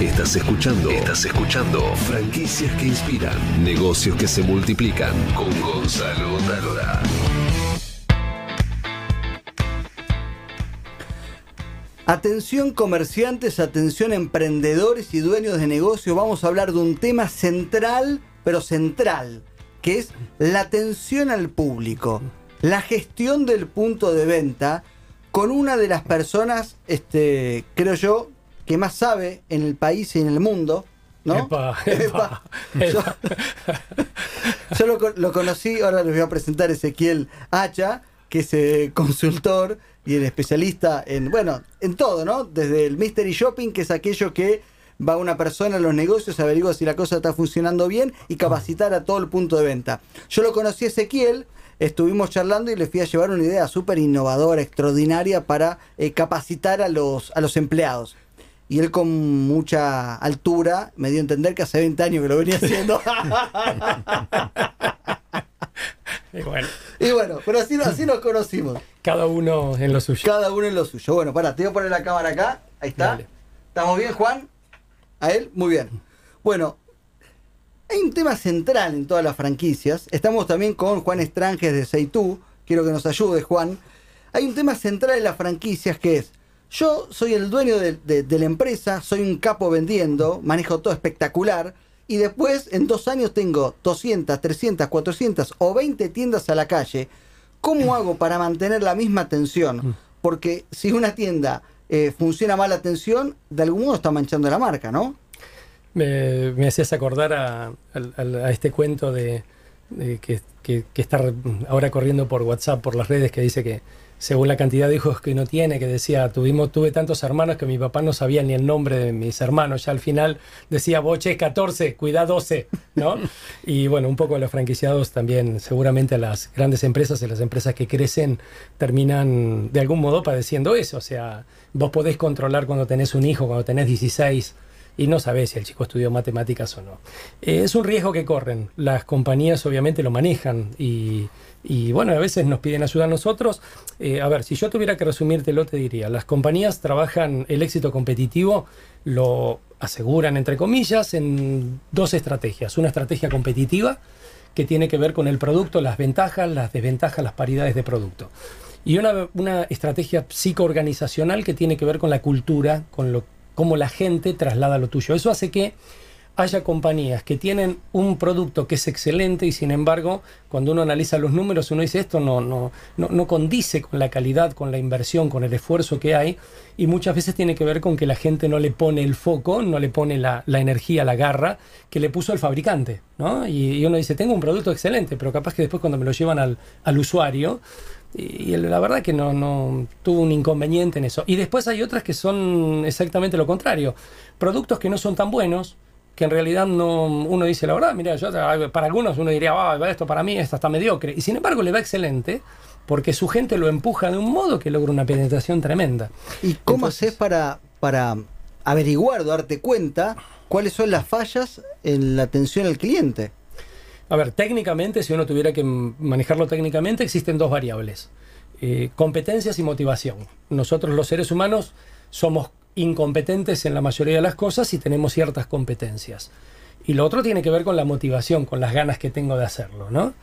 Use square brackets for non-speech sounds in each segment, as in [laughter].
Estás escuchando. Estás escuchando. Franquicias que inspiran. Negocios que se multiplican. Con Gonzalo Talora. Atención comerciantes, atención emprendedores y dueños de negocios. Vamos a hablar de un tema central, pero central, que es la atención al público, la gestión del punto de venta con una de las personas, este, creo yo, que más sabe en el país y en el mundo. ¿no? Epa, [laughs] epa, Yo, epa. yo lo, co- lo conocí, ahora les voy a presentar a Ezequiel Hacha, que es eh, consultor y el especialista en, bueno, en todo, ¿no? Desde el Mystery Shopping, que es aquello que va una persona a los negocios, averigua si la cosa está funcionando bien y capacitar a todo el punto de venta. Yo lo conocí a Ezequiel, estuvimos charlando y le fui a llevar una idea súper innovadora, extraordinaria para eh, capacitar a los, a los empleados. Y él con mucha altura me dio a entender que hace 20 años que lo venía [laughs] haciendo. Y bueno, y bueno, pero así, así nos conocimos. cada uno en lo suyo. Cada uno en lo suyo. Bueno, pará, te voy a poner la cámara acá. Ahí está. Dale. ¿Estamos bien, Juan? ¿A él? Muy bien. Bueno, hay un tema central en todas las franquicias. Estamos también con Juan Estranges de Seitú. Quiero que nos ayude, Juan. Hay un tema central en las franquicias que es, yo soy el dueño de, de- de la empresa, soy un capo vendiendo, manejo todo espectacular, y después en dos años tengo 200, 300, 400 o 20 tiendas a la calle. ¿Cómo [clears throat] hago para mantener la misma atención? Porque si una tienda eh, funciona mal la atención, de algún modo está manchando la marca, ¿no? Me, me hacías acordar a, a este cuento de, de que, que- que está ahora corriendo por WhatsApp, por las redes, que dice que según la cantidad de hijos que uno tiene, que decía, tuvimos, tuve tantos hermanos que mi papá no sabía ni el nombre de mis hermanos. Ya al final decía, boche 14, cuida 12, ¿no? [laughs] Y bueno, un poco a los franquiciados también, seguramente a las grandes empresas y las empresas que crecen terminan de algún modo padeciendo eso. O sea, vos podés controlar cuando tenés un hijo, cuando tenés 16 y no sabés si el chico estudió matemáticas o no. Eh, es un riesgo que corren. Las compañías obviamente lo manejan y, y, bueno, a veces nos piden ayuda a nosotros. Eh, a ver, si yo tuviera que resumírtelo, te diría, las compañías trabajan el éxito competitivo, lo aseguran entre comillas, en dos estrategias. Una estrategia competitiva que tiene que ver con el producto, las ventajas, las desventajas, las paridades de producto. Y una, una estrategia psicoorganizacional que tiene que ver con la cultura, con lo, cómo la gente traslada lo tuyo. Eso hace que haya compañías que tienen un producto que es excelente y sin embargo, cuando uno analiza los números, uno dice esto no, no, no, no condice con la calidad, con la inversión, con el esfuerzo que hay y muchas veces tiene que ver con que la gente no le pone el foco, no le pone la, la energía, la garra que le puso el fabricante. ¿no? Y, y uno dice, tengo un producto excelente, pero capaz que después cuando me lo llevan al, al usuario, y la verdad que no, no tuvo un inconveniente en eso. Y después hay otras que son exactamente lo contrario. Productos que no son tan buenos, que en realidad no, uno dice la verdad, mira, yo para algunos uno diría, "Ah, esto para mí esto está mediocre. Y sin embargo le va excelente porque su gente lo empuja de un modo que logra una penetración tremenda. ¿Y cómo haces para, para averiguar, darte cuenta cuáles son las fallas en la atención al cliente? A ver, técnicamente, si uno tuviera que manejarlo técnicamente, existen dos variables. Eh, competencias y motivación. Nosotros los seres humanos somos incompetentes en la mayoría de las cosas y tenemos ciertas competencias. Y lo otro tiene que ver con la motivación, con las ganas que tengo de hacerlo, ¿no?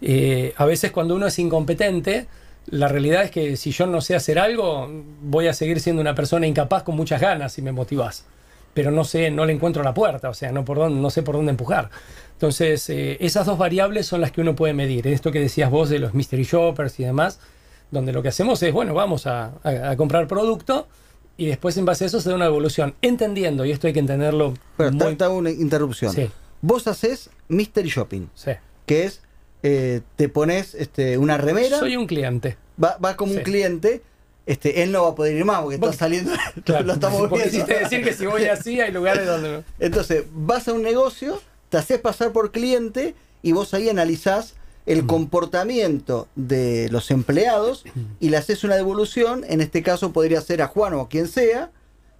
Eh, a veces cuando uno es incompetente, la realidad es que si yo no sé hacer algo, voy a seguir siendo una persona incapaz con muchas ganas si me motivas. Pero no sé, no le encuentro la puerta, o sea, no, por dónde, no sé por dónde empujar. Entonces, eh, esas dos variables son las que uno puede medir. Esto que decías vos de los mystery shoppers y demás, donde lo que hacemos es, bueno, vamos a comprar producto y después en base a eso se da una evolución. Entendiendo, y esto hay que entenderlo Pero muy... hago una interrupción. Sí. Vos haces mystery shopping, Sí. que es eh, te pones este, una remera, Soy un cliente. va, va como un cliente, este, él no va a poder ir más porque está saliendo, [laughs] Claro, lo estamos viendo. decir que si voy [laughs] así hay lugares donde no. Entonces, vas a un negocio, te haces pasar por cliente y vos ahí analizás el comportamiento de los empleados y le haces una devolución, en este caso podría ser a Juan o a quien sea,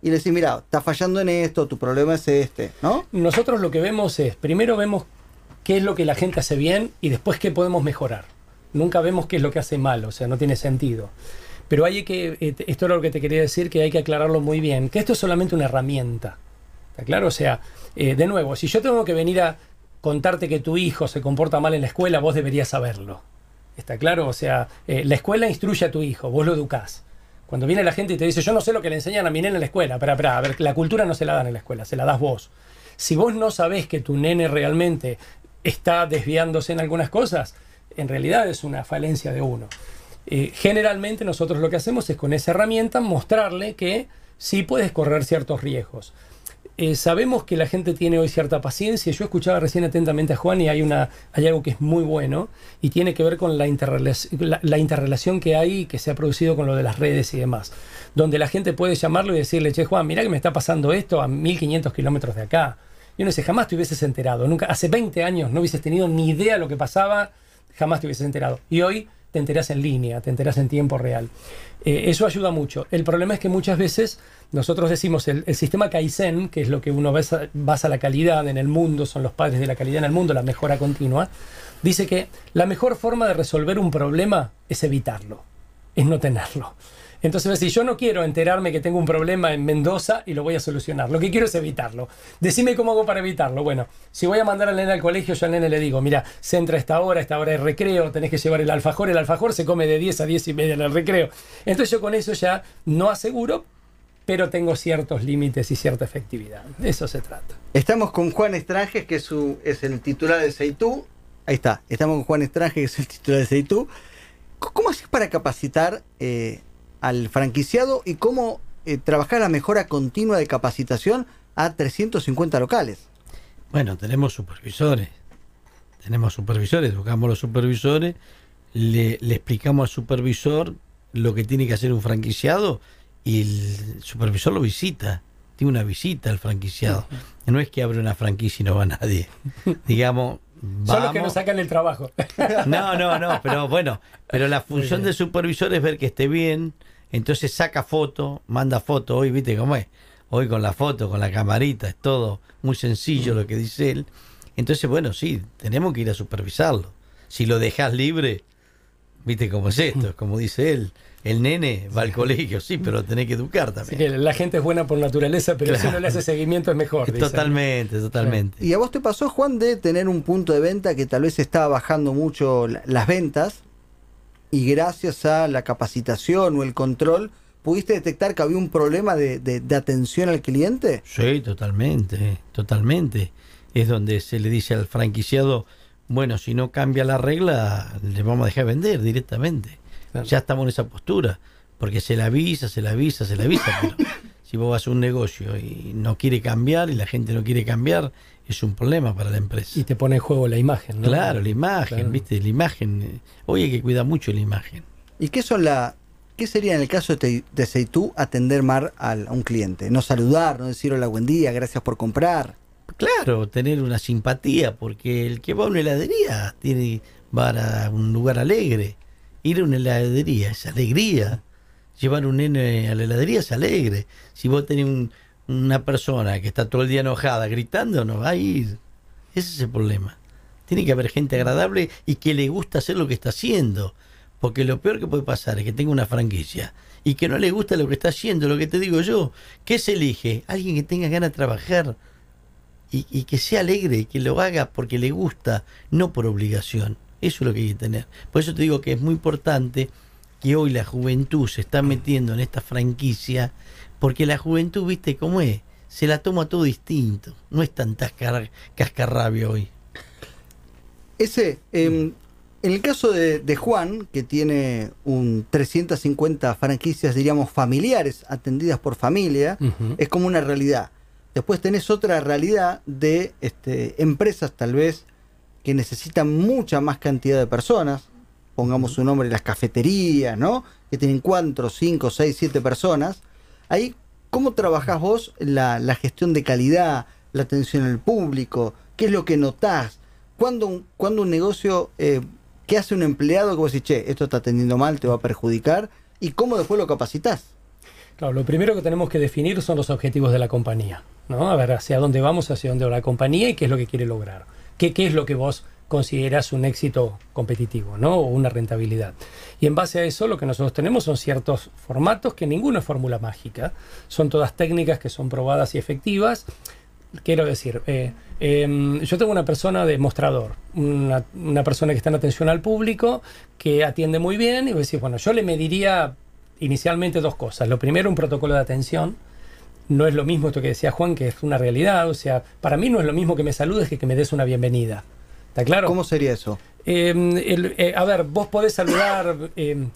y le decís, mira, está fallando en esto, tu problema es este, ¿no? Nosotros lo que vemos es, primero vemos qué es lo que la gente hace bien y después qué podemos mejorar. Nunca vemos qué es lo que hace mal, o sea, no tiene sentido. Pero hay que, eh, esto era lo que te quería decir, que hay que aclararlo muy bien, que esto es solamente una herramienta. ¿Está claro? O sea, eh, de nuevo, si yo tengo que venir a contarte que tu hijo se comporta mal en la escuela, vos deberías saberlo. ¿Está claro? O sea, eh, la escuela instruye a tu hijo, vos lo educás. Cuando viene la gente y te dice, yo no sé lo que le enseñan a mi nene en la escuela, pero, a ver, la cultura no se la dan en la escuela, se la das vos. Si vos no sabés que tu nene realmente está desviándose en algunas cosas, en realidad es una falencia de uno. Eh, generalmente nosotros lo que hacemos es con esa herramienta mostrarle que sí puedes correr ciertos riesgos. Eh, sabemos que la gente tiene hoy cierta paciencia. Yo escuchaba recién atentamente a Juan y hay, una, hay algo que es muy bueno y tiene que ver con la, la, interrelación que hay que se ha producido con lo de las redes y demás. Donde la gente puede llamarlo y decirle, che Juan, mira que me está pasando esto a 1500 kilómetros de acá. Y uno dice, jamás te hubieses enterado. Nunca, hace 20 años no hubieses tenido ni idea de lo que pasaba, jamás te hubieses enterado. Y hoy te enteras en línea, te enteras en tiempo real. Eh, eso ayuda mucho. El problema es que muchas veces nosotros decimos el, sistema Kaizen, que es lo que uno basa, basa la calidad en el mundo, son los padres de la calidad en el mundo, la mejora continua, dice que la mejor forma de resolver un problema es evitarlo, es no tenerlo. Entonces, si yo no quiero enterarme que tengo un problema en Mendoza y lo voy a solucionar, lo que quiero es evitarlo. Decime cómo hago para evitarlo. Bueno, si voy a mandar al nene al colegio, yo al nene le digo, mira, se entra a esta hora, esta hora de recreo, tenés que llevar el alfajor, el alfajor se come de 10 a 10 y media en el recreo. Entonces yo con eso ya no aseguro, pero tengo ciertos límites y cierta efectividad. De eso se trata. Estamos con Juan Estranges, que es, el titular de Seitú. Ahí está, estamos con Juan Estranges, que es el titular de Seitú. ¿Cómo haces para capacitar eh, al franquiciado y cómo eh, trabajar la mejora continua de capacitación a 350 locales. Bueno, tenemos supervisores. Tenemos supervisores, educamos a los supervisores, le, explicamos al supervisor lo que tiene que hacer un franquiciado y el supervisor lo visita. Tiene una visita al franquiciado. No es que abre una franquicia y no va nadie. [laughs] Digamos, Son los que nos sacan el trabajo. [laughs] No, no, no, pero bueno, pero la función del supervisor es ver que esté bien, entonces saca foto, manda foto, hoy viste cómo es, hoy con la foto, con la camarita, es todo muy sencillo lo que dice él. Entonces, bueno, sí, tenemos que ir a supervisarlo. Si lo dejas libre, viste cómo es esto, como dice él, el nene va al colegio, sí, pero tenés que educar también. la gente es buena por naturaleza, pero si no le hace seguimiento es mejor. Totalmente, totalmente. ¿Y a vos te pasó, Juan, de tener un punto de venta que tal vez estaba bajando mucho las ventas y gracias a la capacitación o el control, ¿pudiste detectar que había un problema de, atención al cliente? Sí, totalmente, totalmente. Es donde se le dice al franquiciado, bueno, si no cambia la regla, le vamos a dejar vender directamente. Ya estamos en esa postura, porque se la avisa, se la avisa, se la avisa, pero [coughs] si vos vas a un negocio y no quiere cambiar y la gente no quiere cambiar, es un problema para la empresa. Y te pone en juego la imagen, ¿no? Claro, la imagen, ¿viste? La imagen. Eh, hoy hay que cuidar mucho la imagen. ¿Y qué son la qué sería en el caso de, de Seitú atender mal a un cliente? No saludar, no decir hola, buen día, gracias por comprar. Claro, tener una simpatía, porque el que va a una heladería tiene va a un lugar alegre. Ir a una heladería es alegría. Llevar un nene a la heladería es alegre. Si vos tenés un, una persona que está todo el día enojada, gritando, no va a ir. Ese es el problema. Tiene que haber gente agradable y que le gusta hacer lo que está haciendo. Porque lo peor que puede pasar es que tenga una franquicia y que no le gusta lo que está haciendo, lo que te digo yo. ¿Qué se elige? Alguien que tenga ganas de trabajar y, y que sea alegre, que lo haga porque le gusta, no por obligación. Eso es lo que hay que tener. Por eso te digo que es muy importante que hoy la juventud se está metiendo en esta franquicia porque la juventud, viste cómo es, se la toma todo distinto. No es tan cascarrabia hoy. Ese, em, en el caso de, Juan, que tiene un 350 franquicias, diríamos, familiares, atendidas por familia, es como una realidad. Después tenés otra realidad de este, empresas tal vez que necesitan mucha más cantidad de personas, pongamos su nombre, las cafeterías, ¿no? Que tienen cuatro, cinco, seis, siete personas, Ahí, ¿cómo trabajás vos la, gestión de calidad, la atención al público? ¿Qué es lo que notás? ¿Cuándo un, cuando un negocio, eh, qué hace un empleado que vos decís, che, esto está atendiendo mal, te va a perjudicar? ¿Y cómo después lo capacitas? Claro, lo primero que tenemos que definir son los objetivos de la compañía, ¿no? A ver hacia dónde vamos, hacia dónde va la compañía y qué es lo que quiere lograr. ¿Qué, qué es lo que vos consideras un éxito competitivo, ¿no? O una rentabilidad. Y en base a eso lo que nosotros tenemos son ciertos formatos que ninguno es fórmula mágica, son todas técnicas que son probadas y efectivas quiero decir, eh, eh, yo tengo una persona de mostrador, una, una persona que está en atención al público, que atiende muy bien, y vos decís, bueno, yo le mediría inicialmente dos cosas. Lo primero, un protocolo de atención. No es lo mismo esto que decía Juan, que es una realidad. O sea, para mí no es lo mismo que me saludes que que me des una bienvenida. ¿Está claro? ¿Cómo sería eso? Eh, el- eh, a ver, vos podés saludar, eh,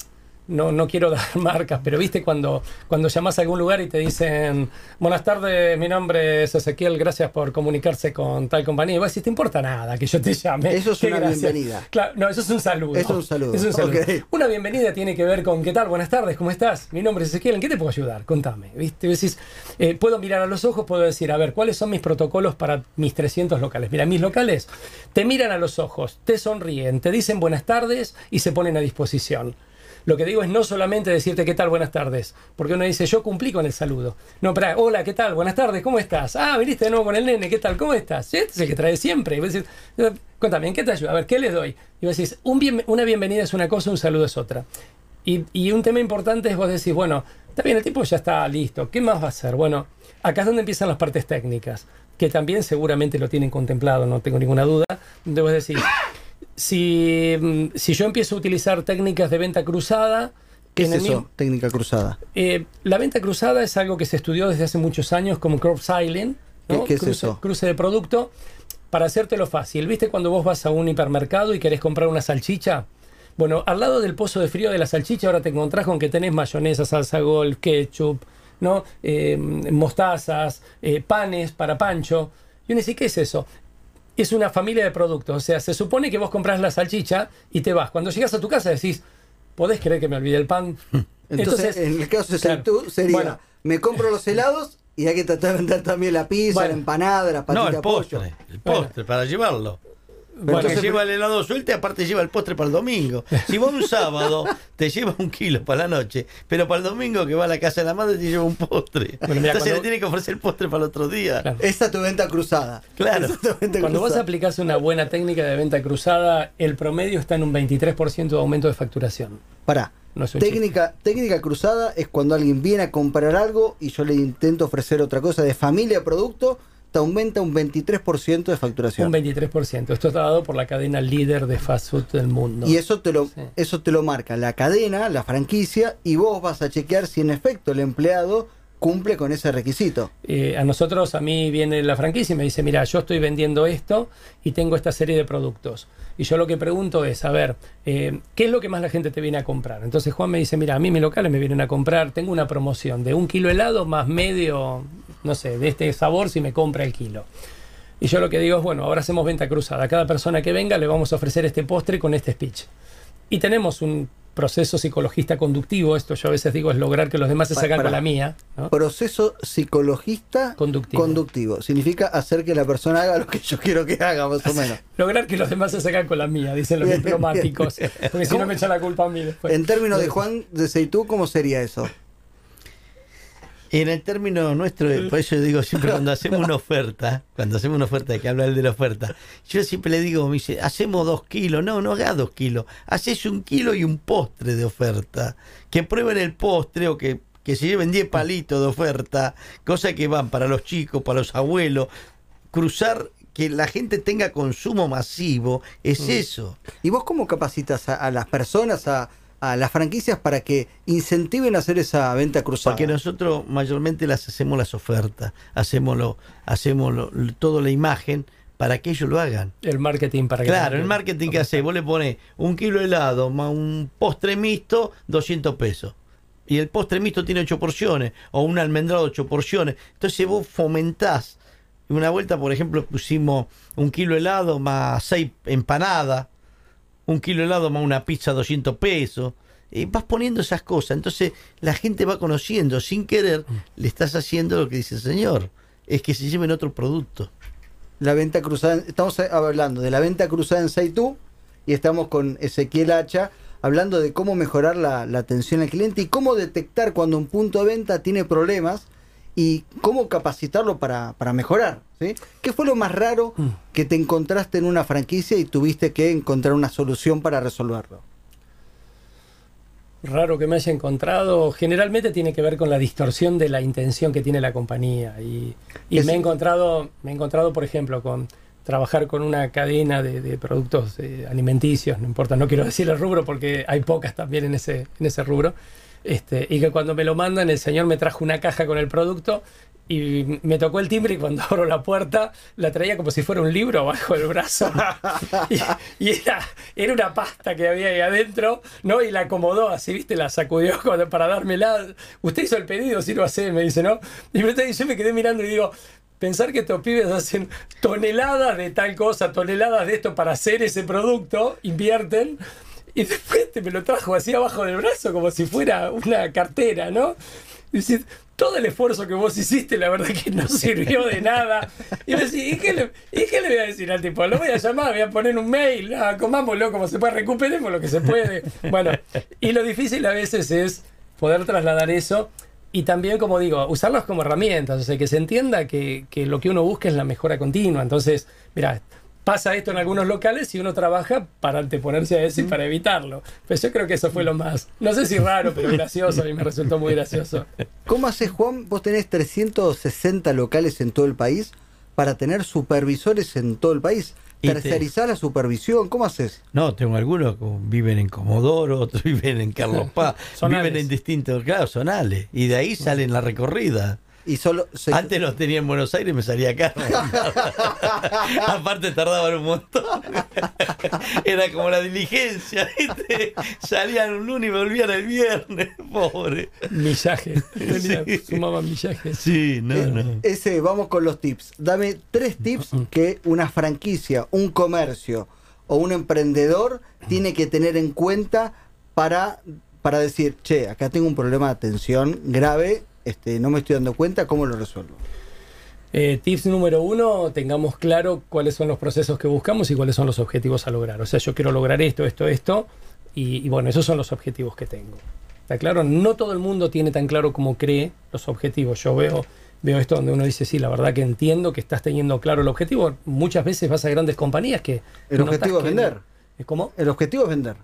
no, no quiero [laughs] dar marcas, pero viste cuando, cuando llamás a algún lugar y te dicen, buenas tardes, mi nombre es Ezequiel, gracias por comunicarse con tal compañía. Y vos decís, te importa nada que yo te llame. Eso es una gracia". bienvenida. Claro, no, eso es un saludo. Eso es un saludo. Es un saludo. Una bienvenida tiene que ver con, ¿qué tal? Buenas tardes, ¿cómo estás? Mi nombre es Ezequiel, ¿en qué te puedo ayudar? Contame. ¿Viste? Decís, eh, puedo mirar a los ojos, puedo decir, a ver, ¿cuáles son mis protocolos para mis 300 locales? Mira, mis locales te miran a los ojos, te sonríen, te dicen buenas tardes y se ponen a disposición. Lo que digo es no solamente decirte qué tal, buenas tardes, porque uno dice, yo cumplí con el saludo. No, pero hola, ¿qué tal? Buenas tardes, ¿cómo estás? Ah, viniste de nuevo con el nene, ¿qué tal? ¿Cómo estás? Sí, Este es el que trae siempre. Y vos decís, "Eh, contame, ¿en qué te ayuda? A ver, ¿qué le doy? Y vos decís, un una bienvenida es una cosa, un saludo es otra. Y, y un tema importante es vos decís, bueno, está bien, el tipo ya está listo, ¿qué más va a hacer? Bueno, acá es donde empiezan las partes técnicas, que también seguramente lo tienen contemplado, no tengo ninguna duda, donde vos decís, si, mm, si yo empiezo a utilizar técnicas de venta cruzada, ¿Qué es eso? mismo- Técnica cruzada. eh, la venta cruzada es algo que se estudió desde hace muchos años como cross-selling, ¿no? ¿Qué- qué es cruce, eso? cruce de producto. Para hacértelo fácil, ¿viste cuando vos vas a un hipermercado y querés comprar una salchicha? Bueno, al lado del pozo de frío de la salchicha ahora te encontrás con que tenés mayonesa, salsa golf, ketchup, ¿no? Eh, mostazas, eh, panes para pancho. Y uno dice, ¿qué es eso? Es una familia de productos. O sea, se supone que vos compras la salchicha y te vas. Cuando llegas a tu casa decís, ¿podés creer que me olvidé el pan? [laughs] Entonces, en el caso de claro. tú sería, Bueno. me compro los helados y hay que tratar de vender también la pizza, Bueno. la empanada, la patita No, el pollo. postre. El postre, para llevarlo. Porque entonces- lleva el helado suelto y aparte lleva el postre para el domingo. Si vos un sábado [laughs] te lleva un kilo para la noche, pero para el domingo que va a la casa de la madre te lleva un postre. Bueno, mira, Entonces cuando- le tiene que ofrecer el postre para el otro día. Claro. Esa es tu venta cruzada. Claro. Esa es tu venta Cuando vos cruzada. aplicás una buena técnica de venta cruzada, el promedio está en un 23% de aumento de facturación. Pará. No técnica, técnica cruzada es cuando alguien viene a comprar algo y yo le intento ofrecer otra cosa de familia producto, te aumenta un 23% de facturación. Un 23%. Esto está dado por la cadena líder de fast food del mundo. Y eso te lo, Sí. eso te lo marca la cadena, la franquicia, y vos vas a chequear si en efecto el empleado cumple con ese requisito. Eh, a nosotros, a mí viene la franquicia y me dice, mira, yo estoy vendiendo esto y tengo esta serie de productos. Y yo lo que pregunto es, a ver, eh, ¿qué es lo que más la gente te viene a comprar? Entonces Juan me dice, mira, a mí mis locales me vienen a comprar, tengo una promoción de un kilo helado más medio, no sé, de este sabor si me compra el kilo. Y yo lo que digo es, bueno, ahora hacemos venta cruzada. A cada persona que venga le vamos a ofrecer este postre con este speech. Y tenemos un proceso psicologista conductivo, esto yo a veces digo es lograr que los demás se sacan con la mía. ¿no? Proceso psicologista Conductivo. conductivo. Significa hacer que la persona haga lo que yo quiero que haga, más o menos. [laughs] Lograr que los demás se sacan con la mía, dicen los diplomáticos. Porque si no me echan la culpa a mí después. En términos de Juan de Seitú, ¿cómo sería eso? En el término nuestro, por eso yo digo siempre cuando [laughs] hacemos una oferta, cuando hacemos una oferta, hay que hablar de la oferta, yo siempre le digo, me dice, hacemos dos kilos, no, no hagas dos kilos, haces un kilo y un postre de oferta, que prueben el postre o que, que se lleven 10 palitos de oferta, cosa que van para los chicos, para los abuelos, cruzar, que la gente tenga consumo masivo, es eso. ¿Y vos cómo capacitas a, a las personas, a, a las franquicias para que incentiven a hacer esa venta cruzada? Porque nosotros mayormente las hacemos las ofertas, hacemos, lo, hacemos lo- toda la imagen para que ellos lo hagan. El marketing para que Claro, la- el marketing que hace, vos le pones un kilo de helado más un postre mixto, 200 pesos. Y el postre mixto tiene 8 porciones, o un almendrado 8 porciones. Entonces vos fomentás. Una vuelta, por ejemplo, pusimos un kilo de helado más 6 empanadas, un kilo de helado más una pizza 200 pesos. Y vas poniendo esas cosas. Entonces la gente va conociendo, sin querer, le estás haciendo lo que dice el señor. Es que se lleven otro producto. La venta cruzada, estamos hablando de la venta cruzada en Seitú y estamos con Ezequiel Hacha hablando de cómo mejorar la, la atención al cliente y cómo detectar cuando un punto de venta tiene problemas y cómo capacitarlo para, para mejorar. ¿sí? ¿Qué fue lo más raro Mm. que te encontraste en una franquicia y tuviste que encontrar una solución para resolverlo? raro que me haya encontrado, generalmente tiene que ver con la distorsión de la intención que tiene la compañía. Y, y Es- me he encontrado, me he encontrado, por ejemplo, con trabajar con una cadena de, de productos eh, alimenticios, no importa, no quiero decir el rubro porque hay pocas también en ese, en ese rubro. Este, y que cuando me lo mandan, el señor me trajo una caja con el producto y me tocó el timbre y cuando [laughs] abro la puerta la traía como si fuera un libro abajo del brazo. [laughs] y y era, era una pasta que había ahí adentro, ¿no? Y la acomodó así, ¿viste? La sacudió [laughs] cuando- para dármela. Usted hizo el pedido, si lo hace, me dice, ¿no? Y yo me quedé mirando y digo, pensar que estos pibes hacen toneladas de tal cosa, toneladas de esto para hacer ese producto, invierten. Y después te me lo trajo así abajo del brazo como si fuera una cartera, ¿no? Y decís, todo el esfuerzo que vos hiciste, la verdad que no sirvió de nada. Y me decís, ¿y qué, le, y qué le voy a decir al tipo? Lo voy a llamar, voy a poner un mail, ah, comámoslo como se puede, recuperemos lo que se puede. Bueno, y lo difícil a veces es poder trasladar eso y también, como digo, usarlos como herramientas, o sea, que se entienda que, que lo que uno busca es la mejora continua. Entonces, mira, pasa esto en algunos locales y uno trabaja para anteponerse a eso y para evitarlo. Pues yo creo que eso fue lo más, no sé si raro, pero gracioso, a mí me resultó muy gracioso. ¿Cómo haces, Juan? Vos tenés 360 locales en todo el país para tener supervisores en todo el país. Y te- Tercerizar la supervisión, ¿cómo haces? No, tengo algunos que viven en Comodoro, [laughs] otros viven en Carlos Paz, viven en distintos, claro, zonales. Y de ahí salen la recorrida. Y solo se- Antes los tenía en Buenos Aires y me salía caro. [laughs] Aparte tardaban un montón. Era como la diligencia, ¿viste? Salían un lunes y volvían el viernes, pobre. Millaje, Sí. sumaban millaje. Sí, no, Eh, no. Ese, vamos con los tips. Dame tres tips que una franquicia, un comercio o un emprendedor tiene que tener en cuenta para, para decir, che, acá tengo un problema de atención grave, este, no me estoy dando cuenta, ¿cómo lo resuelvo? Eh, tips número uno, tengamos claro cuáles son los procesos que buscamos y cuáles son los objetivos a lograr. O sea, yo quiero lograr esto, esto, esto, y, y bueno, esos son los objetivos que tengo. ¿Está claro? No todo el mundo tiene tan claro como cree los objetivos. Yo veo, veo esto donde uno dice, sí, la verdad que entiendo que estás teniendo claro el objetivo. Muchas veces vas a grandes compañías que... El objetivo es que- vender. ¿Cómo? El objetivo es vender.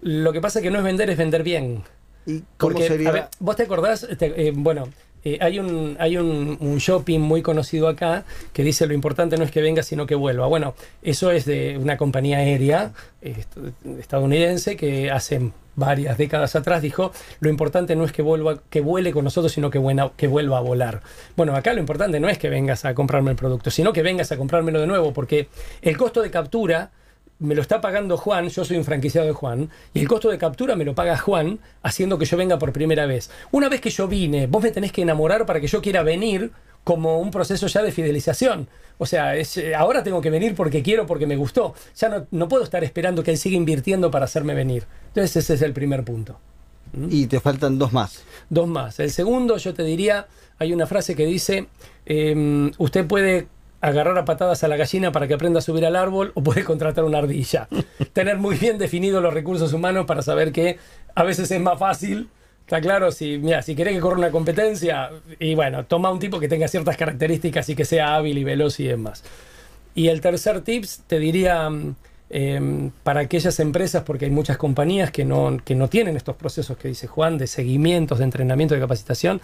Lo que pasa es que no es vender, es vender bien. ¿Y cómo Porque, sería? a ver, vos te acordás, Te- eh, bueno, eh, hay, un, hay un, un shopping muy conocido acá que dice lo importante no es que venga, sino que vuelva. Bueno, eso es de una compañía aérea eh, est- estadounidense que hace varias décadas atrás dijo lo importante no es que vuelva que vuele con nosotros sino que, buena- que vuelva a volar bueno acá lo importante no es que vengas a comprarme el producto sino que vengas a comprármelo de nuevo porque el costo de captura me lo está pagando Juan, yo soy un franquiciado de Juan, y el costo de captura me lo paga Juan, haciendo que yo venga por primera vez. Una vez que yo vine, vos me tenés que enamorar para que yo quiera venir como un proceso ya de fidelización. O sea, es, eh, ahora tengo que venir porque quiero, porque me gustó. Ya no, no puedo estar esperando que él siga invirtiendo para hacerme venir. Entonces ese es el primer punto. Y te faltan dos más. Dos más. El segundo, yo te diría, hay una frase que dice, em, usted puede agarrar a patadas a la gallina para que aprenda a subir al árbol o puede contratar una ardilla. [laughs] Tener muy bien definidos los recursos humanos para saber que a veces es más fácil. Está claro, si, mira, si querés que corra una competencia, y bueno, toma un tipo que tenga ciertas características y que sea hábil y veloz y demás. Y el tercer tips te diría mm, em, para aquellas empresas, porque hay muchas compañías que no, que no tienen estos procesos que dice Juan, de seguimientos, de entrenamiento, de capacitación,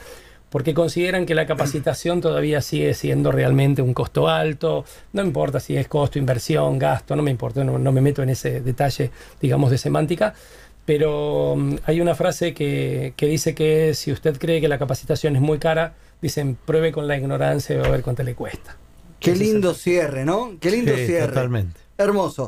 porque consideran que la capacitación todavía sigue siendo realmente un costo alto, no importa si es costo, inversión, gasto, no me importa, no, no me meto en ese detalle, digamos, de semántica, pero mm, hay una frase que, que dice que si usted cree que la capacitación es muy cara, dicen pruebe con la ignorancia y va a ver cuánto le cuesta. Qué lindo cierre, ¿no? Qué lindo Sí, cierre. totalmente. Hermoso.